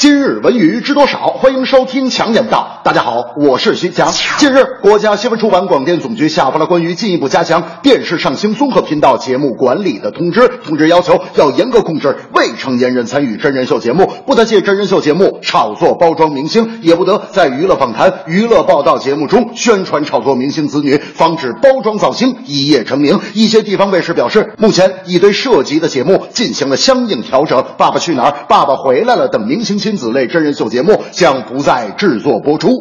今日文娱知多少？欢迎收听强言道。大家好，我是徐强。近日，国家新闻出版广电总局下发了关于进一步加强电视上星综合频道节目管理的通知。通知要求要严格控制未成年人参与真人秀节目，不得借真人秀节目炒作包装明星，也不得在娱乐访谈、娱乐报道节目中宣传炒作明星子女，防止包装造星一夜成名。一些地方卫视表示，目前已对涉及的节目进行了相应调整，《爸爸去哪儿》《爸爸回来了》等明星亲子类真人秀节目将不再制作播出。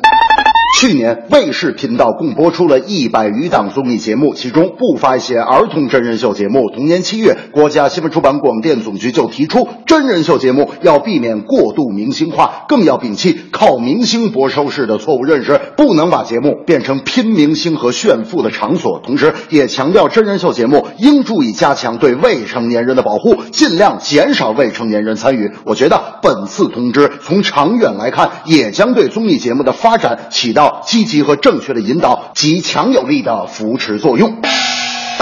去年卫视频道共播出了一百余档综艺节目，其中不乏一些儿童真人秀节目。同年七月，国家新闻出版广电总局就提出，真人秀节目要避免过度明星化，更要摒弃靠明星博收视的错误认识，不能把节目变成拼明星和炫富的场所。同时，也强调真人秀节目应注意加强对未成年人的保护，尽量减少未成年人参与。我觉得本次通知从长远来看，也将对综艺节目的发展起到。要积极和正确的引导及强有力的扶持作用。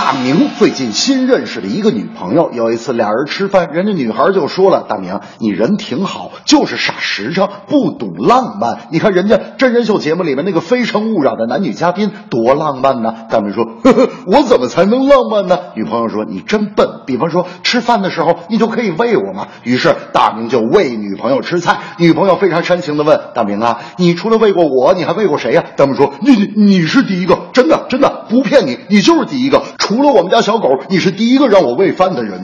大明最近新认识了一个女朋友，有一次俩人吃饭，人家女孩就说了：“大明，你人挺好，就是傻实诚，不懂浪漫。你看人家真人秀节目里面那个《非诚勿扰》的男女嘉宾多浪漫呢。”大明说：“呵呵，我怎么才能浪漫呢？”女朋友说：“你真笨。比方说吃饭的时候，你就可以喂我嘛。”于是大明就喂女朋友吃菜。女朋友非常煽情的问：“大明啊，你除了喂过我，你还喂过谁呀？”大明说：“你你是第一个，真的真的不骗你，你就是第一个。”除除了我们家小狗，你是第一个让我喂饭的人。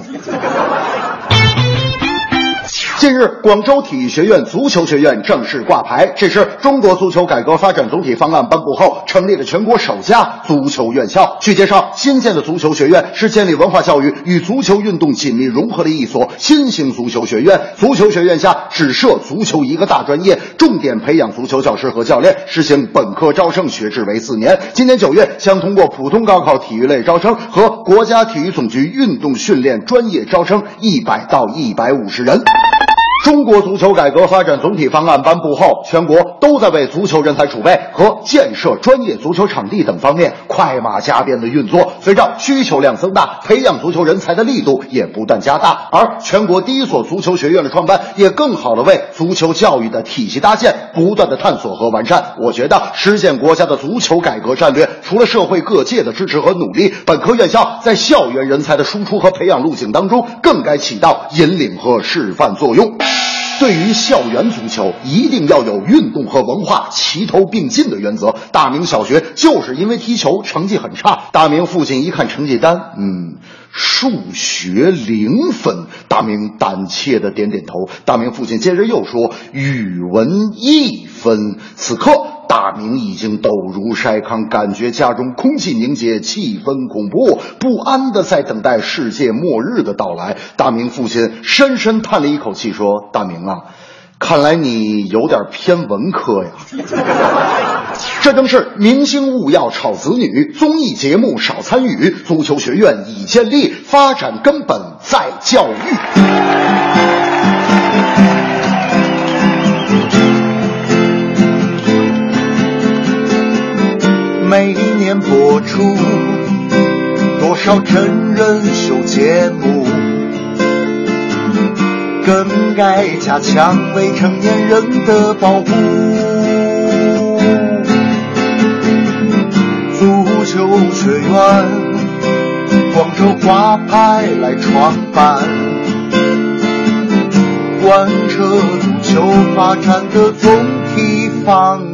近日，广州体育学院足球学院正式挂牌，这是中国足球改革发展总体方案颁布后成立的全国首家足球院校。据介绍，新建的足球学院是建立文化教育与足球运动紧密融合的一所新型足球学院。足球学院下只设足球一个大专业，重点培养足球教师和教练，实行本科招生学制为四年。今年九月将通过普通高考体育类招生和国家体育总局运动训练专业招生一百到一百五十人。中国足球改革发展总体方案颁布后，全国都在为足球人才储备和建设专业足球场地等方面快马加鞭的运作。随着需求量增大，培养足球人才的力度也不断加大。而全国第一所足球学院的创办，也更好的为足球教育的体系搭建不断的探索和完善。我觉得实现国家的足球改革战略，除了社会各界的支持和努力，本科院校在校园人才的输出和培养路径当中，更该起到引领和示范作用。对于校园足球，一定要有运动和文化齐头并进的原则。大明小学就是因为踢球成绩很差，大明父亲一看成绩单，嗯，数学零分。大明胆怯的点点头。大明父亲接着又说，语文一分。此刻。大明已经抖如筛糠，感觉家中空气凝结，气氛恐怖，不安的在等待世界末日的到来。大明父亲深深叹了一口气，说：“大明啊，看来你有点偏文科呀。这正是明星勿要炒子女，综艺节目少参与，足球学院已建立，发展根本在教育。”多少真人秀节目，更该加强未成年人的保护。足球学院，广州挂牌来创办，贯彻足球发展的总体方。